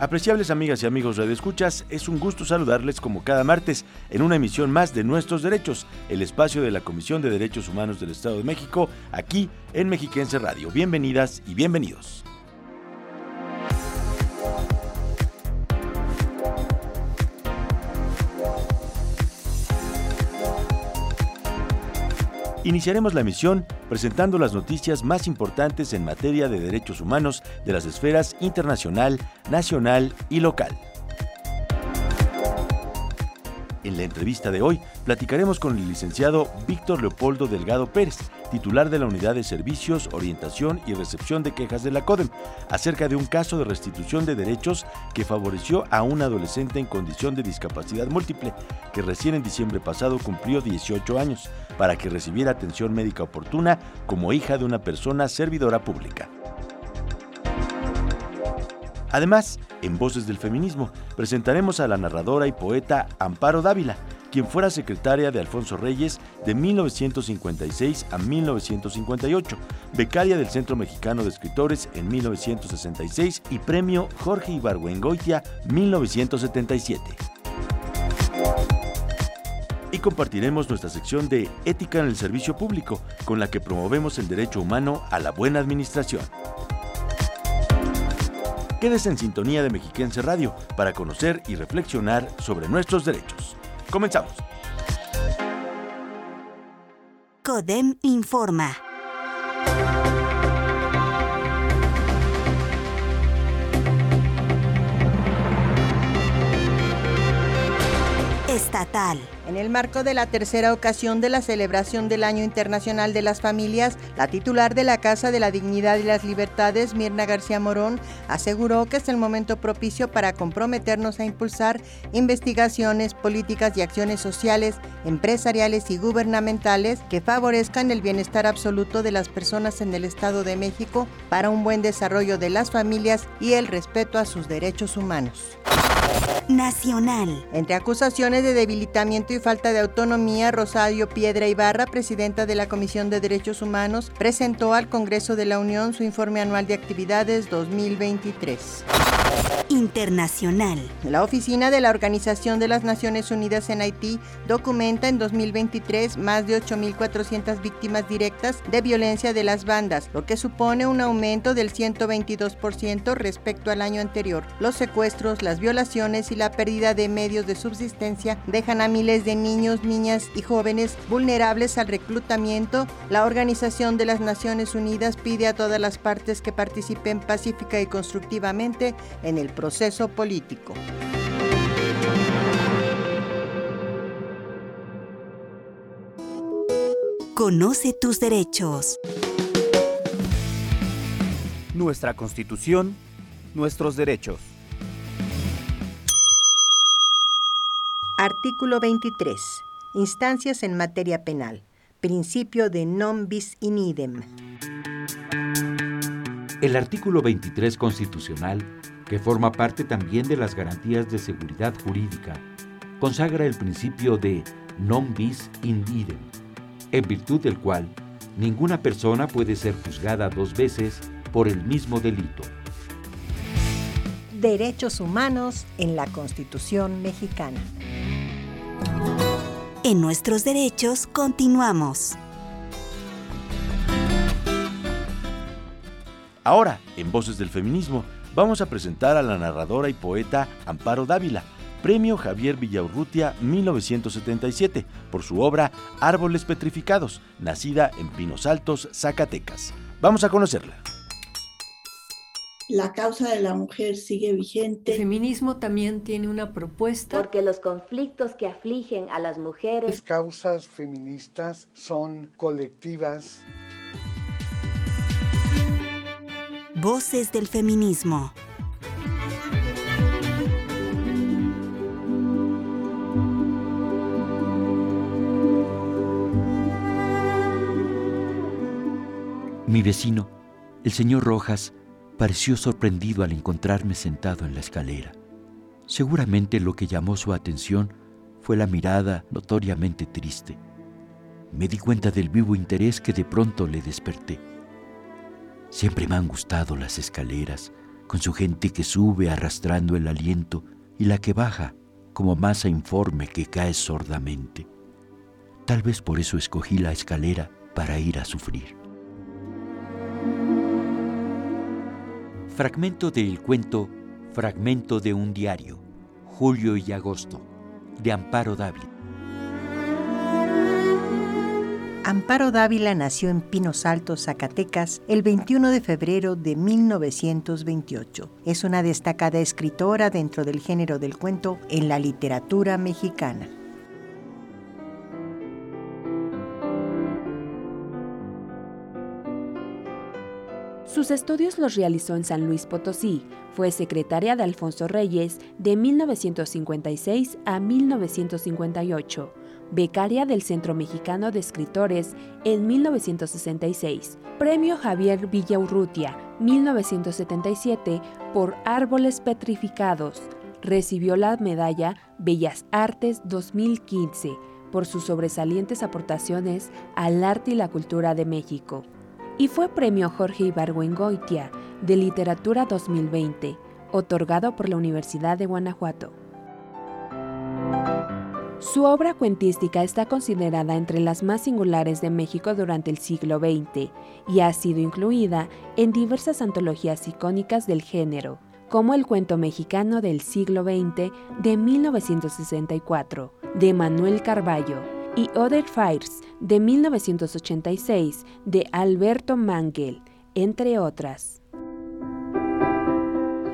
Apreciables amigas y amigos de Escuchas, es un gusto saludarles como cada martes en una emisión más de Nuestros Derechos, el espacio de la Comisión de Derechos Humanos del Estado de México, aquí en Mexiquense Radio. Bienvenidas y bienvenidos. Iniciaremos la emisión presentando las noticias más importantes en materia de derechos humanos de las esferas internacional, nacional y local. En la entrevista de hoy platicaremos con el licenciado Víctor Leopoldo Delgado Pérez, titular de la Unidad de Servicios, Orientación y Recepción de Quejas de la CODEM, acerca de un caso de restitución de derechos que favoreció a un adolescente en condición de discapacidad múltiple, que recién en diciembre pasado cumplió 18 años, para que recibiera atención médica oportuna como hija de una persona servidora pública. Además, en Voces del Feminismo, presentaremos a la narradora y poeta Amparo Dávila, quien fuera secretaria de Alfonso Reyes de 1956 a 1958, becaria del Centro Mexicano de Escritores en 1966 y premio Jorge Ibargüengoitia 1977. Y compartiremos nuestra sección de Ética en el Servicio Público, con la que promovemos el derecho humano a la buena administración. Quédese en sintonía de Mexiquense Radio para conocer y reflexionar sobre nuestros derechos. Comenzamos. CODEM informa. En el marco de la tercera ocasión de la celebración del Año Internacional de las Familias, la titular de la Casa de la Dignidad y las Libertades, Mirna García Morón, aseguró que es el momento propicio para comprometernos a impulsar investigaciones, políticas y acciones sociales, empresariales y gubernamentales que favorezcan el bienestar absoluto de las personas en el Estado de México para un buen desarrollo de las familias y el respeto a sus derechos humanos. Nacional. Entre acusaciones de debilitamiento y falta de autonomía, Rosario Piedra Ibarra, presidenta de la Comisión de Derechos Humanos, presentó al Congreso de la Unión su informe anual de actividades 2023. Internacional. La oficina de la Organización de las Naciones Unidas en Haití documenta en 2023 más de 8.400 víctimas directas de violencia de las bandas, lo que supone un aumento del 122% respecto al año anterior. Los secuestros, las violaciones y la pérdida de medios de subsistencia dejan a miles de niños, niñas y jóvenes vulnerables al reclutamiento. La Organización de las Naciones Unidas pide a todas las partes que participen pacífica y constructivamente en el proceso político. Conoce tus derechos. Nuestra Constitución, nuestros derechos. Artículo 23. Instancias en materia penal. Principio de non bis in idem. El artículo 23 constitucional, que forma parte también de las garantías de seguridad jurídica, consagra el principio de non bis in idem, en virtud del cual ninguna persona puede ser juzgada dos veces por el mismo delito. Derechos humanos en la Constitución mexicana. En nuestros derechos continuamos. Ahora, en Voces del Feminismo, vamos a presentar a la narradora y poeta Amparo Dávila, Premio Javier Villaurrutia 1977, por su obra Árboles Petrificados, nacida en Pinos Altos, Zacatecas. Vamos a conocerla. La causa de la mujer sigue vigente. El feminismo también tiene una propuesta. Porque los conflictos que afligen a las mujeres. Las causas feministas son colectivas. Voces del feminismo. Mi vecino, el señor Rojas, pareció sorprendido al encontrarme sentado en la escalera. Seguramente lo que llamó su atención fue la mirada notoriamente triste. Me di cuenta del vivo interés que de pronto le desperté. Siempre me han gustado las escaleras, con su gente que sube arrastrando el aliento y la que baja como masa informe que cae sordamente. Tal vez por eso escogí la escalera para ir a sufrir. Fragmento del cuento Fragmento de un diario, julio y agosto, de Amparo Dávila. Amparo Dávila nació en Pinos Altos, Zacatecas, el 21 de febrero de 1928. Es una destacada escritora dentro del género del cuento en la literatura mexicana. Sus estudios los realizó en San Luis Potosí. Fue secretaria de Alfonso Reyes de 1956 a 1958 becaria del Centro Mexicano de Escritores en 1966, Premio Javier Villaurrutia 1977 por Árboles Petrificados. Recibió la medalla Bellas Artes 2015 por sus sobresalientes aportaciones al arte y la cultura de México. Y fue Premio Jorge Ibargüengoitia de Literatura 2020, otorgado por la Universidad de Guanajuato. Su obra cuentística está considerada entre las más singulares de México durante el siglo XX y ha sido incluida en diversas antologías icónicas del género, como El cuento mexicano del siglo XX de 1964, de Manuel Carballo, y Other Fires de 1986, de Alberto Mangel, entre otras.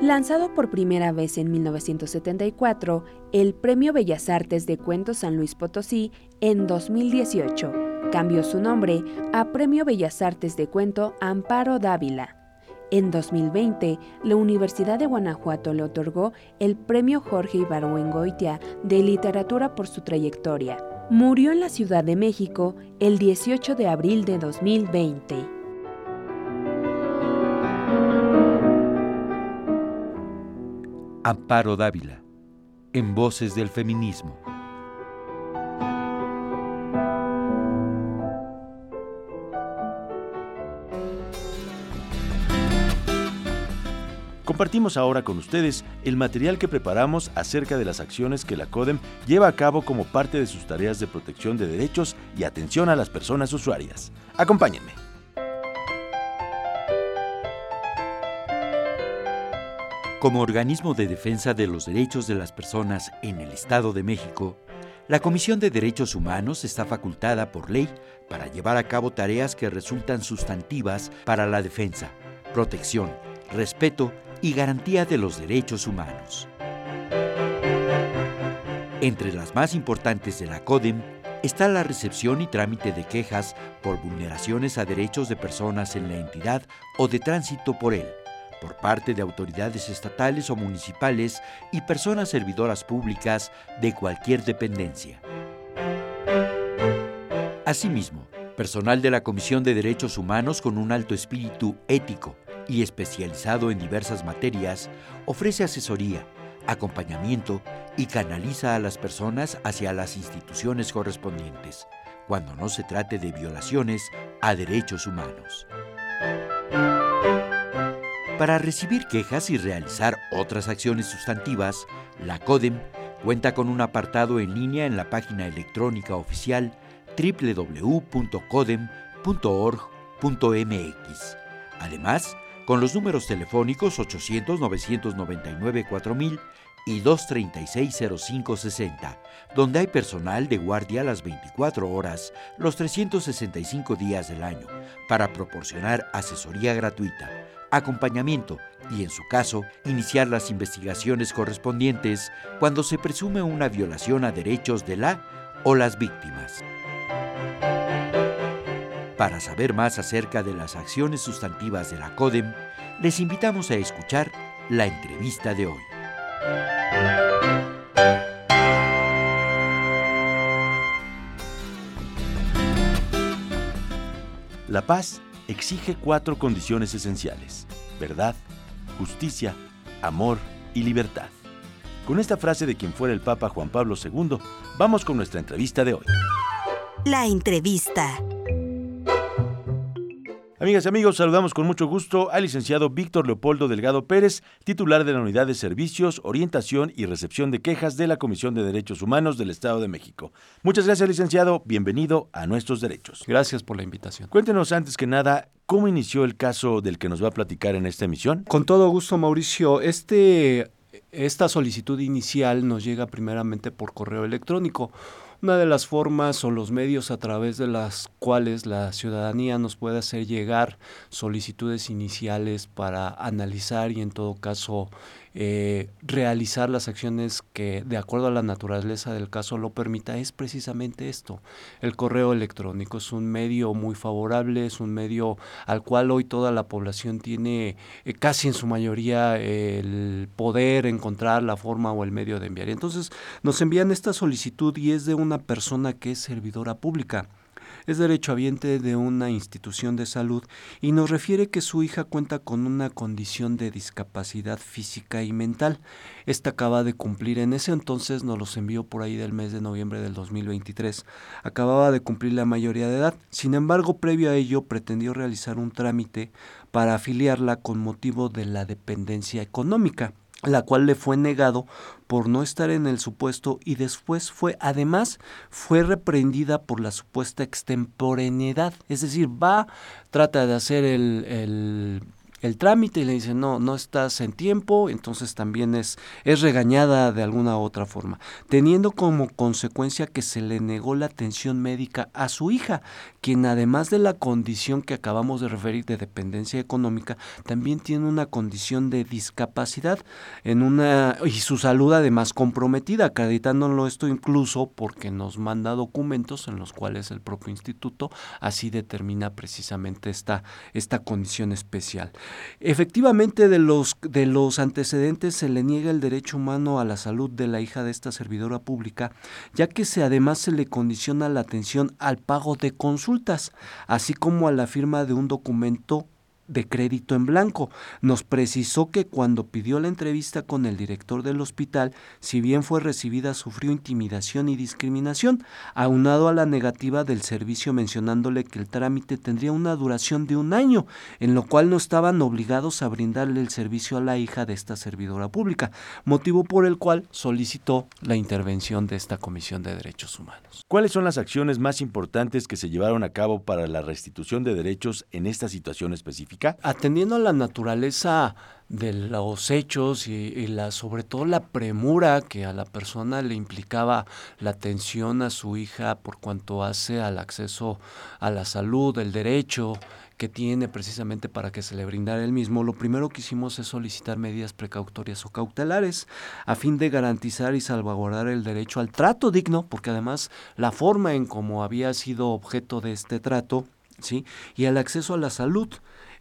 Lanzado por primera vez en 1974, el Premio Bellas Artes de Cuentos San Luis Potosí en 2018 cambió su nombre a Premio Bellas Artes de Cuento Amparo Dávila. En 2020, la Universidad de Guanajuato le otorgó el Premio Jorge Ibargüengoitia de Literatura por su trayectoria. Murió en la Ciudad de México el 18 de abril de 2020. Amparo Dávila, en Voces del Feminismo. Compartimos ahora con ustedes el material que preparamos acerca de las acciones que la CODEM lleva a cabo como parte de sus tareas de protección de derechos y atención a las personas usuarias. Acompáñenme. Como organismo de defensa de los derechos de las personas en el Estado de México, la Comisión de Derechos Humanos está facultada por ley para llevar a cabo tareas que resultan sustantivas para la defensa, protección, respeto y garantía de los derechos humanos. Entre las más importantes de la CODEM está la recepción y trámite de quejas por vulneraciones a derechos de personas en la entidad o de tránsito por él por parte de autoridades estatales o municipales y personas servidoras públicas de cualquier dependencia. Asimismo, personal de la Comisión de Derechos Humanos con un alto espíritu ético y especializado en diversas materias ofrece asesoría, acompañamiento y canaliza a las personas hacia las instituciones correspondientes, cuando no se trate de violaciones a derechos humanos. Para recibir quejas y realizar otras acciones sustantivas, la CODEM cuenta con un apartado en línea en la página electrónica oficial www.codem.org.mx. Además, con los números telefónicos 800-999-4000 y 236-0560, donde hay personal de guardia las 24 horas, los 365 días del año, para proporcionar asesoría gratuita acompañamiento y, en su caso, iniciar las investigaciones correspondientes cuando se presume una violación a derechos de la o las víctimas. Para saber más acerca de las acciones sustantivas de la CODEM, les invitamos a escuchar la entrevista de hoy. La paz exige cuatro condiciones esenciales, verdad, justicia, amor y libertad. Con esta frase de quien fuera el Papa Juan Pablo II, vamos con nuestra entrevista de hoy. La entrevista. Amigas y amigos, saludamos con mucho gusto al licenciado Víctor Leopoldo Delgado Pérez, titular de la Unidad de Servicios, Orientación y Recepción de Quejas de la Comisión de Derechos Humanos del Estado de México. Muchas gracias, licenciado. Bienvenido a Nuestros Derechos. Gracias por la invitación. Cuéntenos antes que nada, ¿cómo inició el caso del que nos va a platicar en esta emisión? Con todo gusto, Mauricio. Este, esta solicitud inicial nos llega primeramente por correo electrónico. Una de las formas o los medios a través de las cuales la ciudadanía nos puede hacer llegar solicitudes iniciales para analizar y en todo caso eh, realizar las acciones que de acuerdo a la naturaleza del caso lo permita es precisamente esto. El correo electrónico es un medio muy favorable, es un medio al cual hoy toda la población tiene eh, casi en su mayoría el poder encontrar la forma o el medio de enviar. Entonces nos envían esta solicitud y es de una persona que es servidora pública es derechohabiente de una institución de salud y nos refiere que su hija cuenta con una condición de discapacidad física y mental. Esta acaba de cumplir en ese entonces, nos los envió por ahí del mes de noviembre del 2023. Acababa de cumplir la mayoría de edad. Sin embargo, previo a ello, pretendió realizar un trámite para afiliarla con motivo de la dependencia económica la cual le fue negado por no estar en el supuesto y después fue, además, fue reprendida por la supuesta extemporaneidad. Es decir, va, trata de hacer el, el el trámite y le dicen, no, no estás en tiempo, entonces también es, es regañada de alguna otra forma, teniendo como consecuencia que se le negó la atención médica a su hija, quien además de la condición que acabamos de referir de dependencia económica, también tiene una condición de discapacidad en una, y su salud además comprometida, acreditándolo esto incluso porque nos manda documentos en los cuales el propio instituto así determina precisamente esta, esta condición especial. Efectivamente, de los, de los antecedentes se le niega el derecho humano a la salud de la hija de esta servidora pública, ya que se, además se le condiciona la atención al pago de consultas, así como a la firma de un documento de crédito en blanco. Nos precisó que cuando pidió la entrevista con el director del hospital, si bien fue recibida, sufrió intimidación y discriminación, aunado a la negativa del servicio mencionándole que el trámite tendría una duración de un año, en lo cual no estaban obligados a brindarle el servicio a la hija de esta servidora pública, motivo por el cual solicitó la intervención de esta Comisión de Derechos Humanos. ¿Cuáles son las acciones más importantes que se llevaron a cabo para la restitución de derechos en esta situación específica? Atendiendo a la naturaleza de los hechos y, la, sobre todo la premura que a la persona le implicaba la atención a su hija por cuanto hace al acceso a la salud, el derecho que tiene precisamente para que se le brindara el mismo, lo primero que hicimos es solicitar medidas precautorias o cautelares a fin de garantizar y salvaguardar el derecho al trato digno, porque además la forma en cómo había sido objeto de este trato, ¿sí? y el acceso a la salud.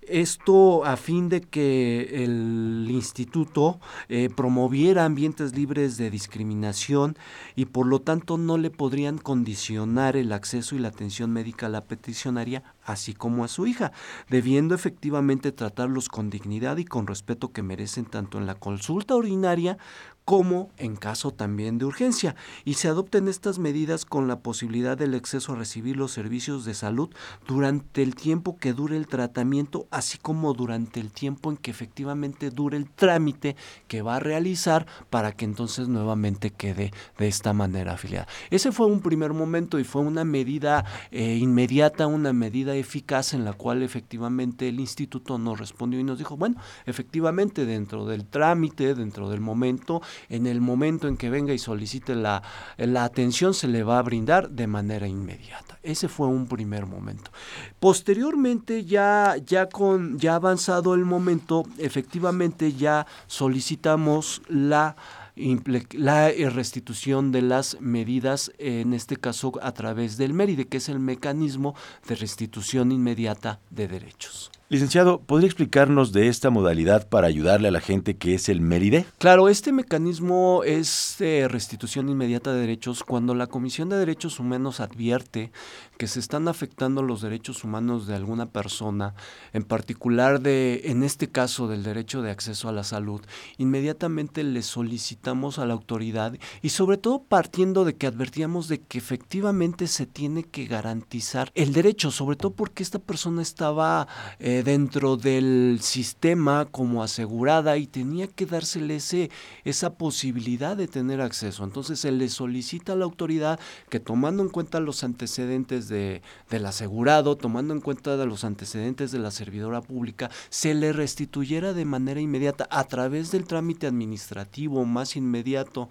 Esto a fin de que el instituto eh, promoviera ambientes libres de discriminación y por lo tanto no le podrían condicionar el acceso y la atención médica a la peticionaria, así como a su hija, debiendo efectivamente tratarlos con dignidad y con respeto que merecen tanto en la consulta ordinaria como en caso también de urgencia, y se adopten estas medidas con la posibilidad del acceso a recibir los servicios de salud durante el tiempo que dure el tratamiento, así como durante el tiempo en que efectivamente dure el trámite que va a realizar para que entonces nuevamente quede de esta manera afiliada. Ese fue un primer momento y fue una medida eh, inmediata, una medida eficaz en la cual efectivamente el instituto nos respondió y nos dijo, bueno, efectivamente dentro del trámite, dentro del momento, en el momento en que venga y solicite la, la atención se le va a brindar de manera inmediata. Ese fue un primer momento. Posteriormente, ya, ya, con, ya avanzado el momento, efectivamente ya solicitamos la la restitución de las medidas, en este caso a través del MERIDE, que es el mecanismo de restitución inmediata de derechos. Licenciado, ¿podría explicarnos de esta modalidad para ayudarle a la gente que es el MERIDE? Claro, este mecanismo es de restitución inmediata de derechos cuando la Comisión de Derechos Humanos advierte que se están afectando los derechos humanos de alguna persona, en particular de, en este caso, del derecho de acceso a la salud, inmediatamente le solicitamos a la autoridad y sobre todo partiendo de que advertíamos de que efectivamente se tiene que garantizar el derecho, sobre todo porque esta persona estaba eh, dentro del sistema como asegurada y tenía que dársele ese, esa posibilidad de tener acceso. Entonces se le solicita a la autoridad que tomando en cuenta los antecedentes de, del asegurado, tomando en cuenta de los antecedentes de la servidora pública, se le restituyera de manera inmediata a través del trámite administrativo más inmediato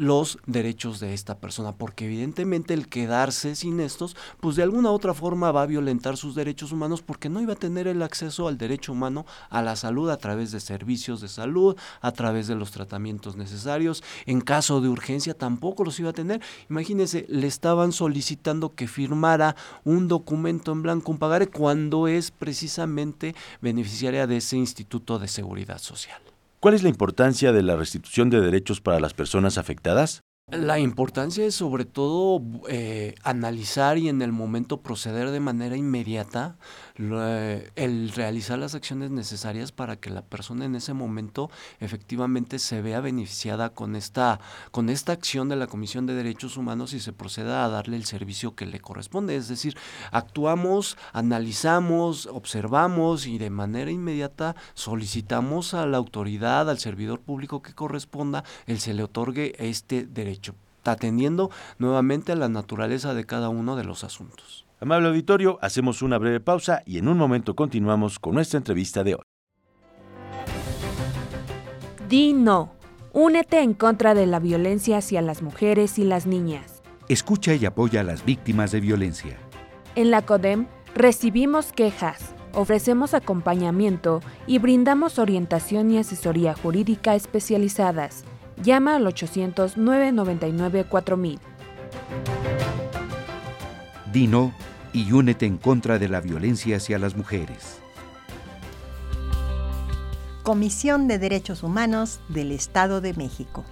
los derechos de esta persona, porque evidentemente el quedarse sin estos, pues de alguna otra forma va a violentar sus derechos humanos porque no iba a tener el acceso al derecho humano a la salud a través de servicios de salud, a través de los tratamientos necesarios, en caso de urgencia tampoco los iba a tener. Imagínense, le estaban solicitando que firmara un documento en blanco, un pagaré, cuando es precisamente beneficiaria de ese Instituto de Seguridad Social. ¿Cuál es la importancia de la restitución de derechos para las personas afectadas? La importancia es sobre todo eh, analizar y en el momento proceder de manera inmediata el realizar las acciones necesarias para que la persona en ese momento efectivamente se vea beneficiada con esta, con esta acción de la Comisión de Derechos Humanos y se proceda a darle el servicio que le corresponde. Es decir, actuamos, analizamos, observamos y de manera inmediata solicitamos a la autoridad, al servidor público que corresponda, el se le otorgue este derecho, atendiendo nuevamente a la naturaleza de cada uno de los asuntos. Amable auditorio, hacemos una breve pausa y en un momento continuamos con nuestra entrevista de hoy. Di no. Únete en contra de la violencia hacia las mujeres y las niñas. Escucha y apoya a las víctimas de violencia. En la CODEM recibimos quejas, ofrecemos acompañamiento y brindamos orientación y asesoría jurídica especializadas. Llama al 800 999 4000. Dino y únete en contra de la violencia hacia las mujeres. Comisión de Derechos Humanos del Estado de México.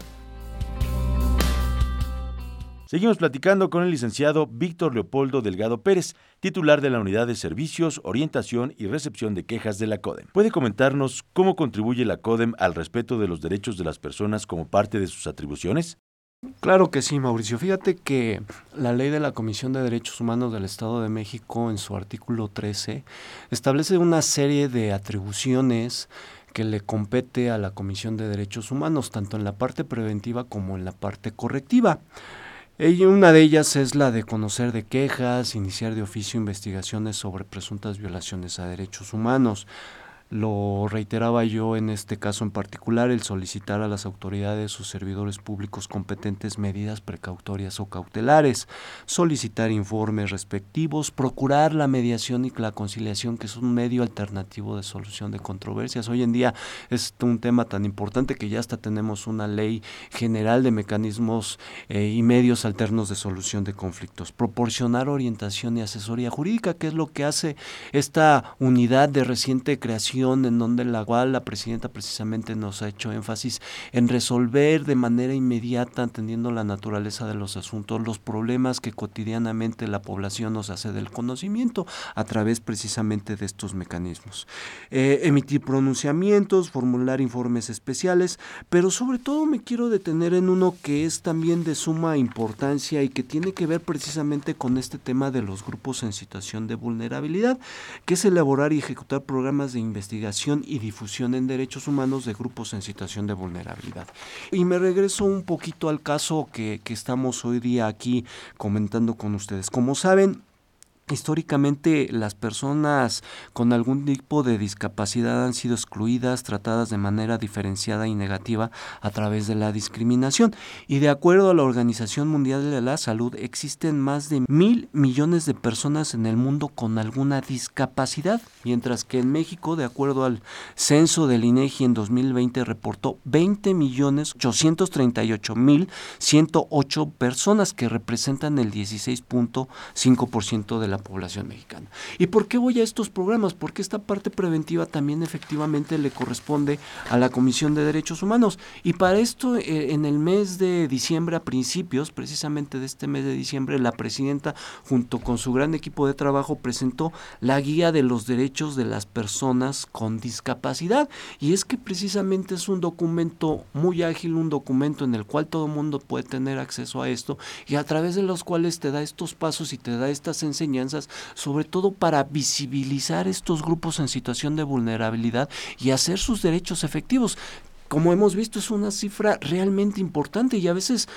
Seguimos platicando con el licenciado Víctor Leopoldo Delgado Pérez, titular de la Unidad de Servicios, Orientación y Recepción de Quejas de la CODEM. ¿Puede comentarnos cómo contribuye la CODEM al respeto de los derechos de las personas como parte de sus atribuciones? Claro que sí, Mauricio. Fíjate que la ley de la Comisión de Derechos Humanos del Estado de México, en su artículo 13, establece una serie de atribuciones que le compete a la Comisión de Derechos Humanos, tanto en la parte preventiva como en la parte correctiva. Una de ellas es la de conocer de quejas, iniciar de oficio investigaciones sobre presuntas violaciones a derechos humanos, lo reiteraba yo en este caso en particular, el solicitar a las autoridades o servidores públicos competentes medidas precautorias o cautelares, solicitar informes respectivos, procurar la mediación y la conciliación, que es un medio alternativo de solución de controversias. Hoy en día es un tema tan importante que ya hasta tenemos una ley general de mecanismos eh, y medios alternos de solución de conflictos. Proporcionar orientación y asesoría jurídica, que es lo que hace esta unidad de reciente creación en donde la cual la presidenta precisamente nos ha hecho énfasis en resolver de manera inmediata, entendiendo la naturaleza de los asuntos, los problemas que cotidianamente la población nos hace del conocimiento a través precisamente de estos mecanismos. Eh, emitir pronunciamientos, formular informes especiales, pero sobre todo me quiero detener en uno que es también de suma importancia y que tiene que ver precisamente con este tema de los grupos en situación de vulnerabilidad, que es elaborar y ejecutar programas de investigación investigación y difusión en derechos humanos de grupos en situación de vulnerabilidad. Y me regreso un poquito al caso que, que estamos hoy día aquí comentando con ustedes. Como saben, Históricamente las personas con algún tipo de discapacidad han sido excluidas, tratadas de manera diferenciada y negativa a través de la discriminación. Y de acuerdo a la Organización Mundial de la Salud, existen más de mil millones de personas en el mundo con alguna discapacidad, mientras que en México, de acuerdo al censo del INEGI en 2020, reportó 20 millones 838 mil 108 personas que representan el 16.5% de la la población mexicana. ¿Y por qué voy a estos programas? Porque esta parte preventiva también efectivamente le corresponde a la Comisión de Derechos Humanos. Y para esto, eh, en el mes de diciembre, a principios precisamente de este mes de diciembre, la presidenta, junto con su gran equipo de trabajo, presentó la guía de los derechos de las personas con discapacidad. Y es que precisamente es un documento muy ágil, un documento en el cual todo mundo puede tener acceso a esto y a través de los cuales te da estos pasos y te da estas enseñanzas, sobre todo para visibilizar estos grupos en situación de vulnerabilidad y hacer sus derechos efectivos. Como hemos visto, es una cifra realmente importante y a veces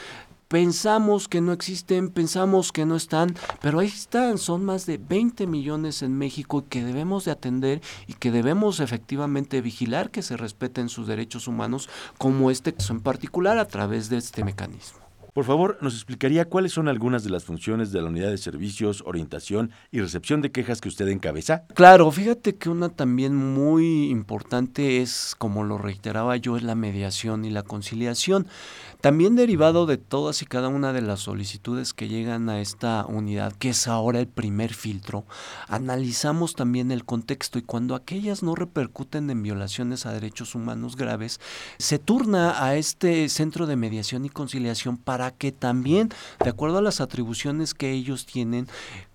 pensamos que no existen, pensamos que no están, pero ahí están, son más de 20 millones en México que debemos de atender y que debemos efectivamente vigilar que se respeten sus derechos humanos, como este en particular a través de este mecanismo. Por favor, ¿nos explicaría cuáles son algunas de las funciones de la unidad de servicios, orientación y recepción de quejas que usted encabeza? Claro, fíjate que una también muy importante es, como lo reiteraba yo, es la mediación y la conciliación. También derivado de todas y cada una de las solicitudes que llegan a esta unidad, que es ahora el primer filtro, analizamos también el contexto y cuando aquellas no repercuten en violaciones a derechos humanos graves, se turna a este centro de mediación y conciliación para para que también, de acuerdo a las atribuciones que ellos tienen,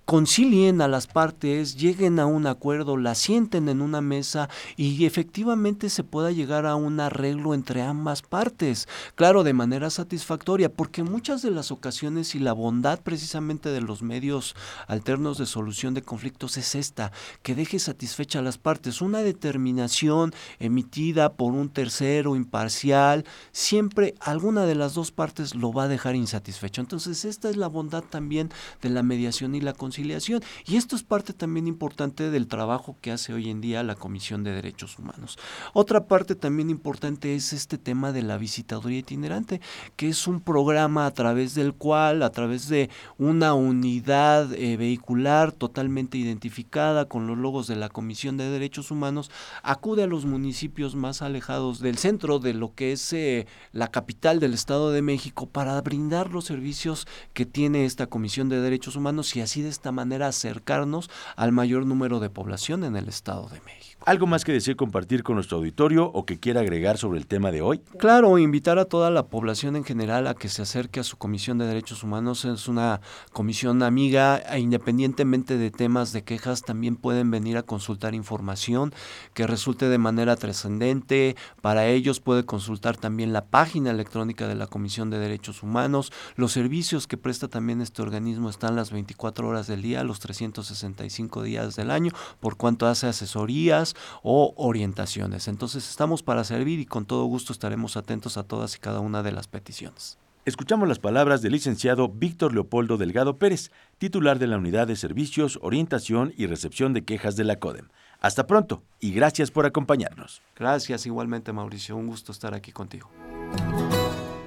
concilien a las partes, lleguen a un acuerdo, la sienten en una mesa y efectivamente se pueda llegar a un arreglo entre ambas partes. Claro, de manera satisfactoria, porque muchas de las ocasiones y la bondad precisamente de los medios alternos de solución de conflictos es esta, que deje satisfecha a las partes. Una determinación emitida por un tercero imparcial, siempre alguna de las dos partes lo va a dejar insatisfecho. Entonces, esta es la bondad también de la mediación y la conciliación y esto es parte también importante del trabajo que hace hoy en día la Comisión de Derechos Humanos. Otra parte también importante es este tema de la visitaduría itinerante, que es un programa a través del cual, a través de una unidad eh, vehicular totalmente identificada con los logos de la Comisión de Derechos Humanos, acude a los municipios más alejados del centro de lo que es eh, la capital del Estado de México para brindar los servicios que tiene esta Comisión de Derechos Humanos y así de esta manera acercarnos al mayor número de población en el Estado de México. ¿Algo más que decir compartir con nuestro auditorio o que quiera agregar sobre el tema de hoy? Claro, invitar a toda la población en general a que se acerque a su Comisión de Derechos Humanos. Es una comisión amiga e independientemente de temas de quejas, también pueden venir a consultar información que resulte de manera trascendente. Para ellos puede consultar también la página electrónica de la Comisión de Derechos Humanos. Los servicios que presta también este organismo están las 24 horas del día, los 365 días del año, por cuanto hace asesorías o orientaciones. Entonces estamos para servir y con todo gusto estaremos atentos a todas y cada una de las peticiones. Escuchamos las palabras del licenciado Víctor Leopoldo Delgado Pérez, titular de la Unidad de Servicios, Orientación y Recepción de Quejas de la CODEM. Hasta pronto y gracias por acompañarnos. Gracias igualmente Mauricio, un gusto estar aquí contigo.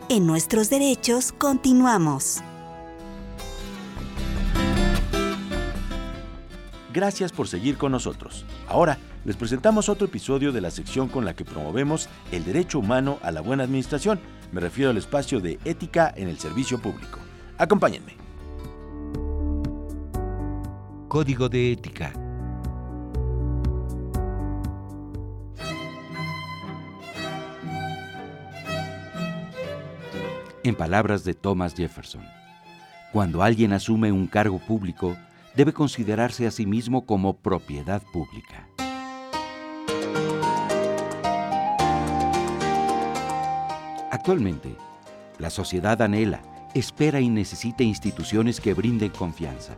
En nuestros derechos continuamos. Gracias por seguir con nosotros. Ahora les presentamos otro episodio de la sección con la que promovemos el derecho humano a la buena administración. Me refiero al espacio de ética en el servicio público. Acompáñenme. Código de ética. En palabras de Thomas Jefferson, cuando alguien asume un cargo público, debe considerarse a sí mismo como propiedad pública. Actualmente, la sociedad anhela, espera y necesita instituciones que brinden confianza.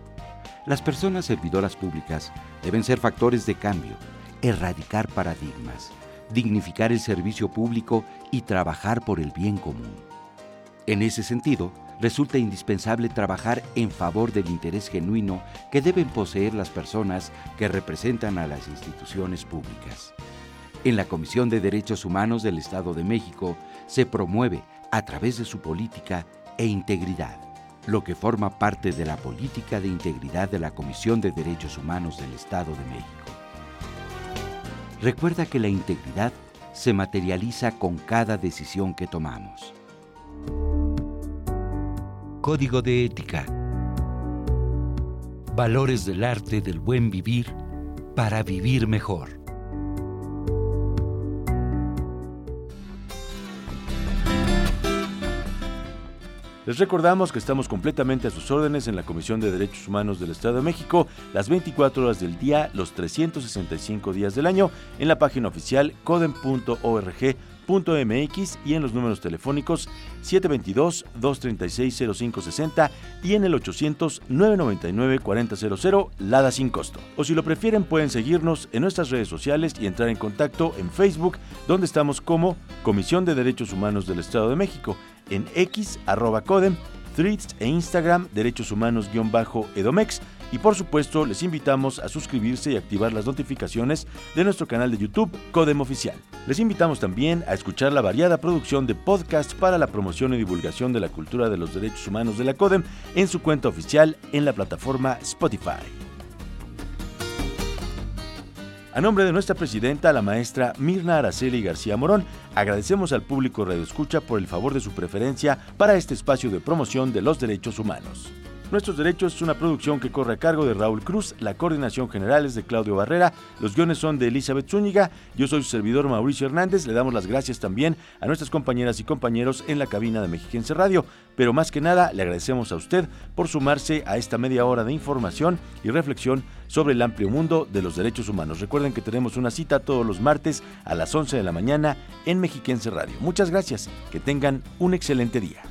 Las personas servidoras públicas deben ser factores de cambio, erradicar paradigmas, dignificar el servicio público y trabajar por el bien común. En ese sentido, resulta indispensable trabajar en favor del interés genuino que deben poseer las personas que representan a las instituciones públicas. En la Comisión de Derechos Humanos del Estado de México se promueve, a través de su política e integridad, lo que forma parte de la política de integridad de la Comisión de Derechos Humanos del Estado de México. Recuerda que la integridad se materializa con cada decisión que tomamos. Código de Ética. Valores del arte del buen vivir para vivir mejor. Les recordamos que estamos completamente a sus órdenes en la Comisión de Derechos Humanos del Estado de México, las 24 horas del día, los 365 días del año, en la página oficial codem.org.mx y en los números telefónicos 722-236-0560 y en el 800-999-4000, Lada sin costo. O si lo prefieren, pueden seguirnos en nuestras redes sociales y entrar en contacto en Facebook, donde estamos como Comisión de Derechos Humanos del Estado de México en X, arroba Codem, Threads e Instagram, Derechos Humanos-Edomex. Y por supuesto, les invitamos a suscribirse y activar las notificaciones de nuestro canal de YouTube Codem Oficial. Les invitamos también a escuchar la variada producción de podcasts para la promoción y divulgación de la cultura de los derechos humanos de la Codem en su cuenta oficial en la plataforma Spotify. A nombre de nuestra presidenta, la maestra Mirna Araceli García Morón, agradecemos al público Radio Escucha por el favor de su preferencia para este espacio de promoción de los derechos humanos. Nuestros Derechos es una producción que corre a cargo de Raúl Cruz, la coordinación general es de Claudio Barrera, los guiones son de Elizabeth Zúñiga, yo soy su servidor Mauricio Hernández, le damos las gracias también a nuestras compañeras y compañeros en la cabina de Mexiquense Radio, pero más que nada le agradecemos a usted por sumarse a esta media hora de información y reflexión sobre el amplio mundo de los derechos humanos. Recuerden que tenemos una cita todos los martes a las 11 de la mañana en Mexiquense Radio. Muchas gracias, que tengan un excelente día.